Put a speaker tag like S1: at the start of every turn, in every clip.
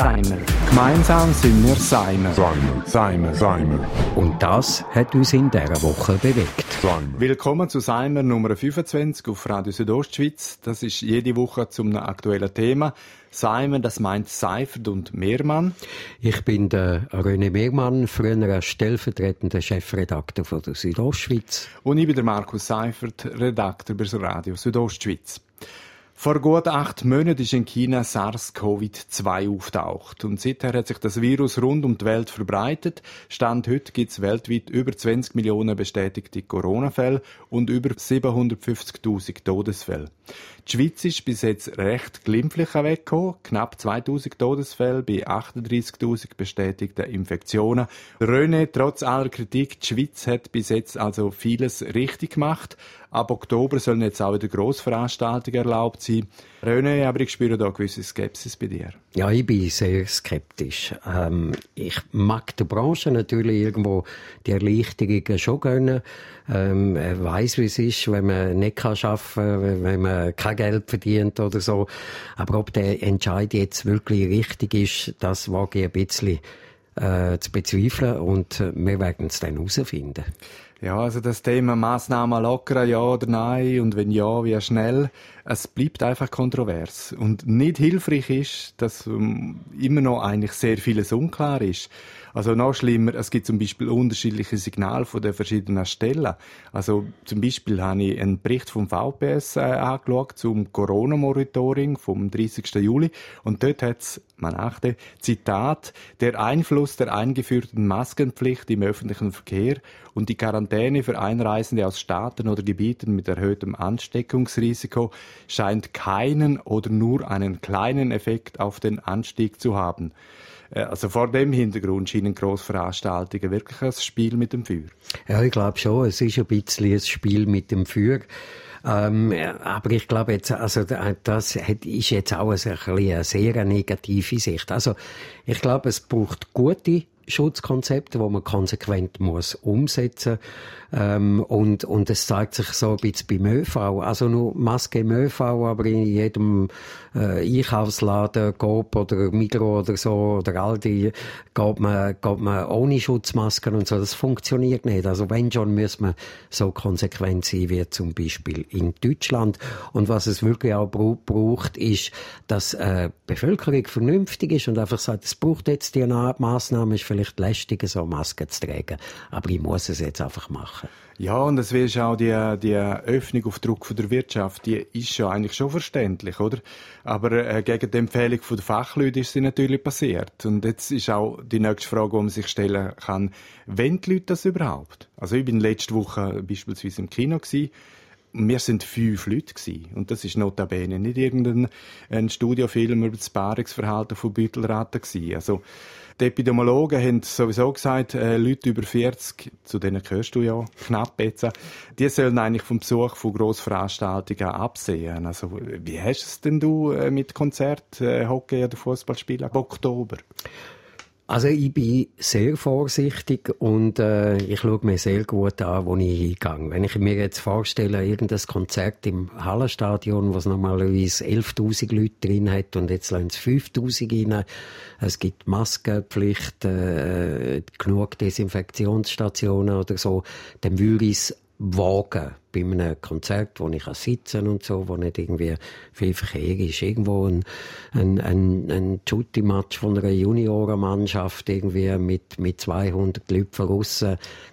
S1: Seimer. Gemeinsam sind wir Seimer.
S2: Seimer.
S1: Seimer.
S2: Seimer.
S3: Und das hat uns in dieser Woche bewegt.
S2: Seimer.
S1: Willkommen zu Seimer Nummer 25 auf Radio Südostschweiz. Das ist jede Woche zum aktuellen Thema. Seimer, das meint Seifert und Mehrmann.
S3: Ich bin der René Megmann, früher stellvertretender Chefredakteur von der Südostschweiz.
S1: Und ich bin der Markus Seifert, Redakteur bei Radio Südostschweiz. Vor gut acht Monaten ist in China SARS-CoV-2 auftaucht und seither hat sich das Virus rund um die Welt verbreitet. Stand heute gibt es weltweit über 20 Millionen bestätigte Corona-Fälle und über 750.000 Todesfälle. Die Schweiz ist bis jetzt recht glimpflich weggekommen. Knapp 2000 Todesfälle bei 38.000 bestätigten Infektionen. René, trotz aller Kritik, die Schweiz hat bis jetzt also vieles richtig gemacht. Ab Oktober sollen jetzt auch wieder Grossveranstaltungen erlaubt sein. René, aber ich spüre da eine gewisse Skepsis bei dir.
S3: Ja, ich bin sehr skeptisch. Ähm, ich mag der Branche natürlich irgendwo die Erleichterungen schon gönnen. Ähm, weiss, wie es ist, wenn man nicht arbeiten kann, wenn man kein Geld verdient oder so. Aber ob der Entscheid jetzt wirklich richtig ist, das wage ich ein bisschen äh, zu bezweifeln und äh, wir werden es dann herausfinden.
S1: Ja, also das Thema Massnahmen lockern, ja oder nein und wenn ja, wie schnell, es bleibt einfach kontrovers. Und nicht hilfreich ist, dass ähm, immer noch eigentlich sehr vieles unklar ist. Also noch schlimmer, es gibt zum Beispiel unterschiedliche Signale von den verschiedenen Stellen. Also zum Beispiel habe ich einen Bericht vom VPS äh, angeschaut zum Corona-Monitoring vom 30. Juli und dort hat es, man achte, Zitat, der Einfluss der eingeführten Maskenpflicht im öffentlichen Verkehr und die Quarantäne für Einreisende aus Staaten oder Gebieten mit erhöhtem Ansteckungsrisiko scheint keinen oder nur einen kleinen Effekt auf den Anstieg zu haben. Äh, also vor dem Hintergrund scheinen Grossveranstaltungen wirklich ein Spiel mit dem Feuer.
S3: Ja, ich glaube schon, es ist ein bisschen ein Spiel mit dem Feuer. Ähm, aber ich glaube jetzt, also das ist jetzt auch ein, ein eine sehr negative Sicht. Also ich glaube, es braucht gute Schutzkonzepte, wo man konsequent muss umsetzen ähm, und und es zeigt sich so ein bisschen beim ÖV, also nur Maske im ÖV, aber in jedem äh, Einkaufsladen, Coop oder Migro oder so oder Aldi geht man, geht man ohne Schutzmasken und so. Das funktioniert nicht. Also wenn schon, muss man so konsequent sein wie zum Beispiel in Deutschland. Und was es wirklich auch braucht, ist, dass äh, die Bevölkerung vernünftig ist und einfach sagt, es braucht jetzt die Maßnahme, ist vielleicht lästig, so Masken zu tragen, aber ich muss es jetzt einfach machen.
S1: Ja, und es ist auch die, die Öffnung auf Druck von der Wirtschaft, die ist ja eigentlich schon verständlich, oder? Aber äh, gegen die Empfehlung der Fachleute ist sie natürlich passiert. Und jetzt ist auch die nächste Frage, die man sich stellen kann, wenn die Leute das überhaupt? Also ich bin letzte Woche beispielsweise im Kino gewesen, wir sind fünf Leute gewesen. Und das ist notabene nicht irgendein ein Studiofilm über das Paarungsverhalten von Büttelratten gewesen. Also, die Epidemiologen haben sowieso gesagt, äh, Leute über 40, zu denen gehörst du ja knapp jetzt, die sollen eigentlich vom Besuch von Grossveranstaltungen absehen. Also, wie hast es denn du äh, mit Konzert, äh, Hockey oder Fußballspielen ab Oktober?
S3: Also ich bin sehr vorsichtig und äh, ich schaue mir sehr gut an, wo ich hingehe. Wenn ich mir jetzt vorstelle, irgendein Konzert im Hallenstadion, was normalerweise 11'000 Leute drin hat und jetzt lassen es 5'000 rein, es gibt Maskenpflicht, äh, genug Desinfektionsstationen oder so, dann würde ich es wagen bei einem Konzert, wo ich sitzen und so, wo nicht irgendwie viel Verkehr ist. Irgendwo ein, ein, ein, ein Shooting-Match von einer Juniorenmannschaft irgendwie mit, mit 200 Leuten von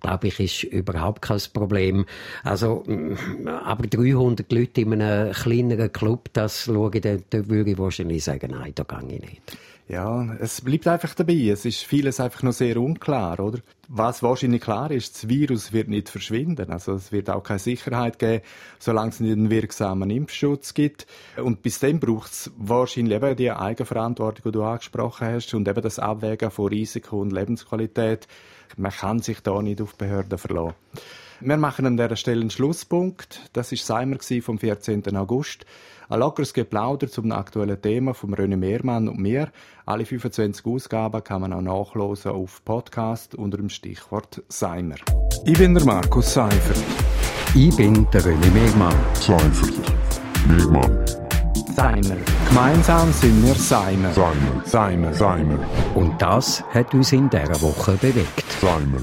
S3: glaube ich, ist überhaupt kein Problem. Also, mm, aber 300 Leute in einem kleineren Club, das schaue ich, da, da würde ich wahrscheinlich sagen, nein, da gehe ich nicht.
S1: Ja, es bleibt einfach dabei. Es ist vieles einfach noch sehr unklar, oder? Was wahrscheinlich klar ist, das Virus wird nicht verschwinden. Also es wird auch keine Sicherheit geben, solange es nicht einen wirksamen Impfschutz gibt. Und bis dann braucht es wahrscheinlich eben die Eigenverantwortung, die du angesprochen hast, und eben das Abwägen von Risiko und Lebensqualität. Man kann sich da nicht auf Behörden verlassen. Wir machen an dieser Stelle einen Schlusspunkt. Das war Seimer vom 14. August. Ein lockeres Geplauder zum aktuellen Thema von René Mehrmann und mir. Alle 25 Ausgaben kann man auch nachlesen auf Podcast unter dem Stichwort Seimer. Ich bin der Markus Seifert.
S3: Ich bin der René Megmann.
S2: Seifert. Megmann.
S1: Seimer. Gemeinsam sind wir Seimer.
S2: Seimer.
S4: Seimer.
S2: Seimer.
S3: Und das hat uns in dieser Woche bewegt.
S2: Seimer.